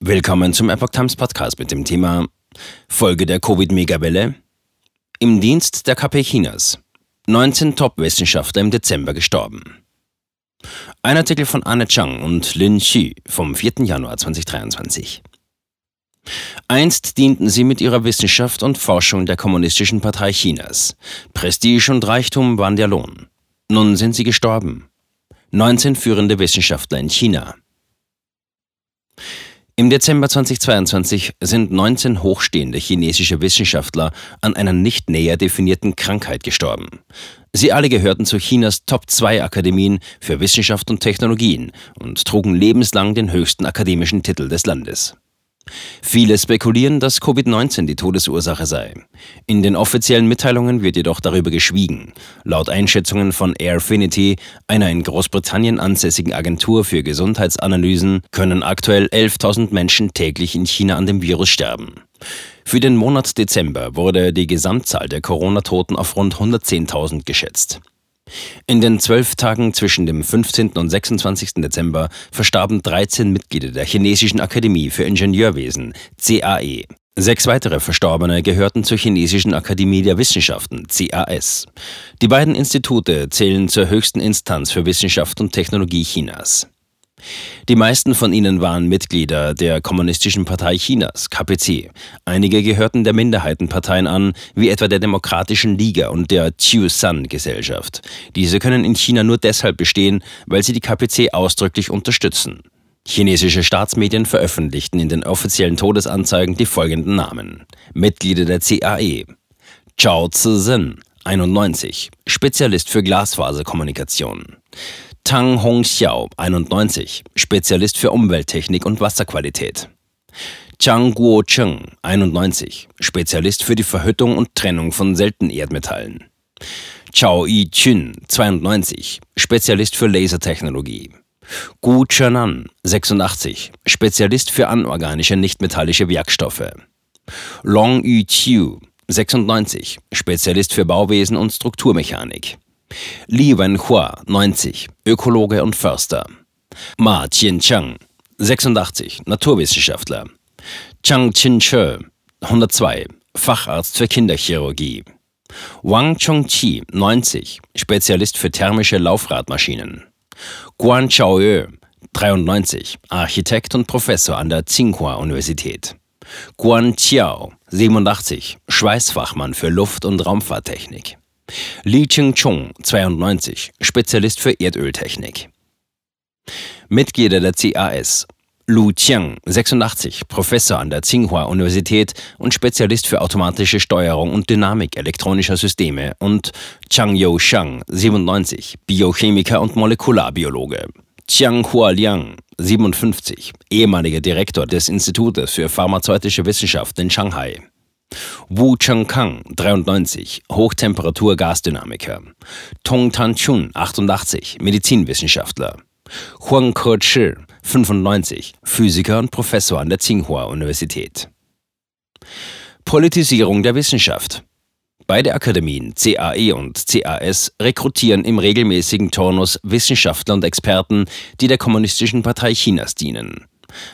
Willkommen zum Epoch Times Podcast mit dem Thema Folge der Covid-Megawelle. Im Dienst der KP Chinas. 19 Top-Wissenschaftler im Dezember gestorben. Ein Artikel von Anne Chang und Lin Xu vom 4. Januar 2023. Einst dienten sie mit ihrer Wissenschaft und Forschung der Kommunistischen Partei Chinas. Prestige und Reichtum waren der Lohn. Nun sind sie gestorben. 19 führende Wissenschaftler in China. Im Dezember 2022 sind 19 hochstehende chinesische Wissenschaftler an einer nicht näher definierten Krankheit gestorben. Sie alle gehörten zu Chinas Top-2-Akademien für Wissenschaft und Technologien und trugen lebenslang den höchsten akademischen Titel des Landes. Viele spekulieren, dass Covid-19 die Todesursache sei. In den offiziellen Mitteilungen wird jedoch darüber geschwiegen. Laut Einschätzungen von Airfinity, einer in Großbritannien ansässigen Agentur für Gesundheitsanalysen, können aktuell 11.000 Menschen täglich in China an dem Virus sterben. Für den Monat Dezember wurde die Gesamtzahl der Corona-Toten auf rund 110.000 geschätzt. In den zwölf Tagen zwischen dem 15. und 26. Dezember verstarben 13 Mitglieder der Chinesischen Akademie für Ingenieurwesen, CAE. Sechs weitere Verstorbene gehörten zur Chinesischen Akademie der Wissenschaften, CAS. Die beiden Institute zählen zur höchsten Instanz für Wissenschaft und Technologie Chinas. Die meisten von ihnen waren Mitglieder der Kommunistischen Partei Chinas, KPC. Einige gehörten der Minderheitenparteien an, wie etwa der Demokratischen Liga und der Chiu-San-Gesellschaft. Diese können in China nur deshalb bestehen, weil sie die KPC ausdrücklich unterstützen. Chinesische Staatsmedien veröffentlichten in den offiziellen Todesanzeigen die folgenden Namen. Mitglieder der CAE. Zhao Zizhen, 91, Spezialist für Glasfaserkommunikation. Tang Hongxiao, 91, Spezialist für Umwelttechnik und Wasserqualität. Chang Guo-Cheng, 91, Spezialist für die Verhüttung und Trennung von Seltenerdmetallen. Chao Yi-Chun, 92, Spezialist für Lasertechnologie. Gu Chenan, 86, Spezialist für anorganische nichtmetallische Werkstoffe. Long Yu-Chiu, 96, Spezialist für Bauwesen und Strukturmechanik. Li Wenhua, 90, Ökologe und Förster. Ma Qiancheng, 86, Naturwissenschaftler. Chang Qin-che, 102, Facharzt für Kinderchirurgie. Wang Chongqi, 90, Spezialist für thermische Laufradmaschinen. Guan Chaoyue, 93, Architekt und Professor an der Tsinghua-Universität. Guan Qiao, 87, Schweißfachmann für Luft- und Raumfahrttechnik. Li Ching-chung, 92, Spezialist für Erdöltechnik. Mitglieder der CAS. Lu Qiang, 86, Professor an der Tsinghua-Universität und Spezialist für automatische Steuerung und Dynamik elektronischer Systeme und Chang Yo-Shang, 97, Biochemiker und Molekularbiologe. Chiang Hua-Liang, 57, ehemaliger Direktor des Institutes für pharmazeutische Wissenschaft in Shanghai. Wu Chengkang, 93, Hochtemperatur-Gasdynamiker. Tong Tan-Chun, 88, Medizinwissenschaftler. Huang Ke-Chi, 95, Physiker und Professor an der Tsinghua-Universität. Politisierung der Wissenschaft. Beide Akademien, CAE und CAS, rekrutieren im regelmäßigen Turnus Wissenschaftler und Experten, die der Kommunistischen Partei Chinas dienen.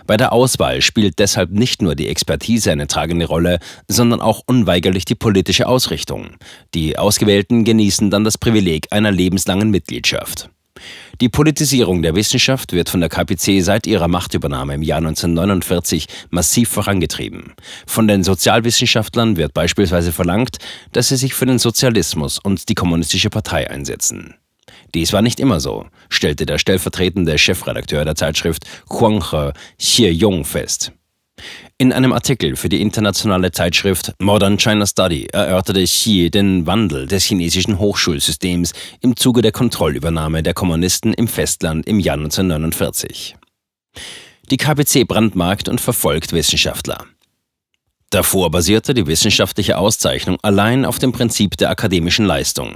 Bei der Auswahl spielt deshalb nicht nur die Expertise eine tragende Rolle, sondern auch unweigerlich die politische Ausrichtung. Die Ausgewählten genießen dann das Privileg einer lebenslangen Mitgliedschaft. Die Politisierung der Wissenschaft wird von der KPC seit ihrer Machtübernahme im Jahr 1949 massiv vorangetrieben. Von den Sozialwissenschaftlern wird beispielsweise verlangt, dass sie sich für den Sozialismus und die Kommunistische Partei einsetzen. Dies war nicht immer so, stellte der stellvertretende Chefredakteur der Zeitschrift Huanghe Xie-Yong fest. In einem Artikel für die internationale Zeitschrift Modern China Study erörterte Xi den Wandel des chinesischen Hochschulsystems im Zuge der Kontrollübernahme der Kommunisten im Festland im Jahr 1949. Die KPC brandmarkt und verfolgt Wissenschaftler. Davor basierte die wissenschaftliche Auszeichnung allein auf dem Prinzip der akademischen Leistung.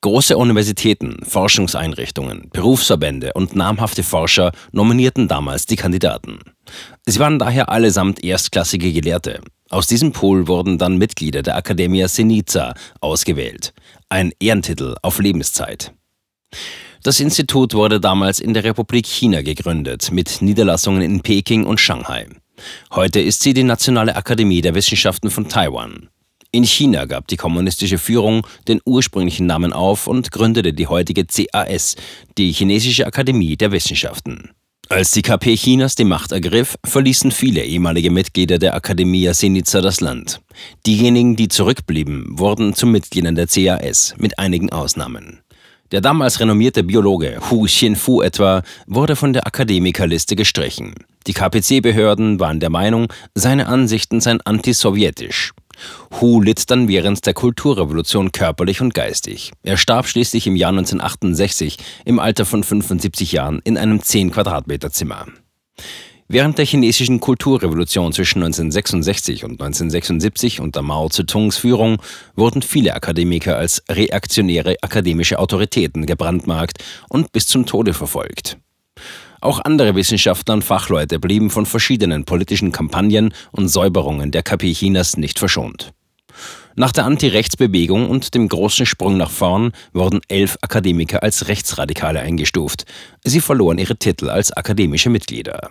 Große Universitäten, Forschungseinrichtungen, Berufsverbände und namhafte Forscher nominierten damals die Kandidaten. Sie waren daher allesamt erstklassige Gelehrte. Aus diesem Pool wurden dann Mitglieder der Academia Sinica ausgewählt, ein Ehrentitel auf Lebenszeit. Das Institut wurde damals in der Republik China gegründet, mit Niederlassungen in Peking und Shanghai. Heute ist sie die Nationale Akademie der Wissenschaften von Taiwan. In China gab die kommunistische Führung den ursprünglichen Namen auf und gründete die heutige CAS, die Chinesische Akademie der Wissenschaften. Als die KP Chinas die Macht ergriff, verließen viele ehemalige Mitglieder der Akademie Senica das Land. Diejenigen, die zurückblieben, wurden zu Mitgliedern der CAS, mit einigen Ausnahmen. Der damals renommierte Biologe Hu Xinfu etwa wurde von der Akademikerliste gestrichen. Die KPC-Behörden waren der Meinung, seine Ansichten seien antisowjetisch. Hu litt dann während der Kulturrevolution körperlich und geistig. Er starb schließlich im Jahr 1968 im Alter von 75 Jahren in einem 10 Quadratmeter Zimmer. Während der chinesischen Kulturrevolution zwischen 1966 und 1976 unter Mao Zedongs Führung wurden viele Akademiker als reaktionäre akademische Autoritäten gebrandmarkt und bis zum Tode verfolgt. Auch andere Wissenschaftler und Fachleute blieben von verschiedenen politischen Kampagnen und Säuberungen der KP Chinas nicht verschont. Nach der Anti-Rechts-Bewegung und dem großen Sprung nach vorn wurden elf Akademiker als Rechtsradikale eingestuft. Sie verloren ihre Titel als akademische Mitglieder.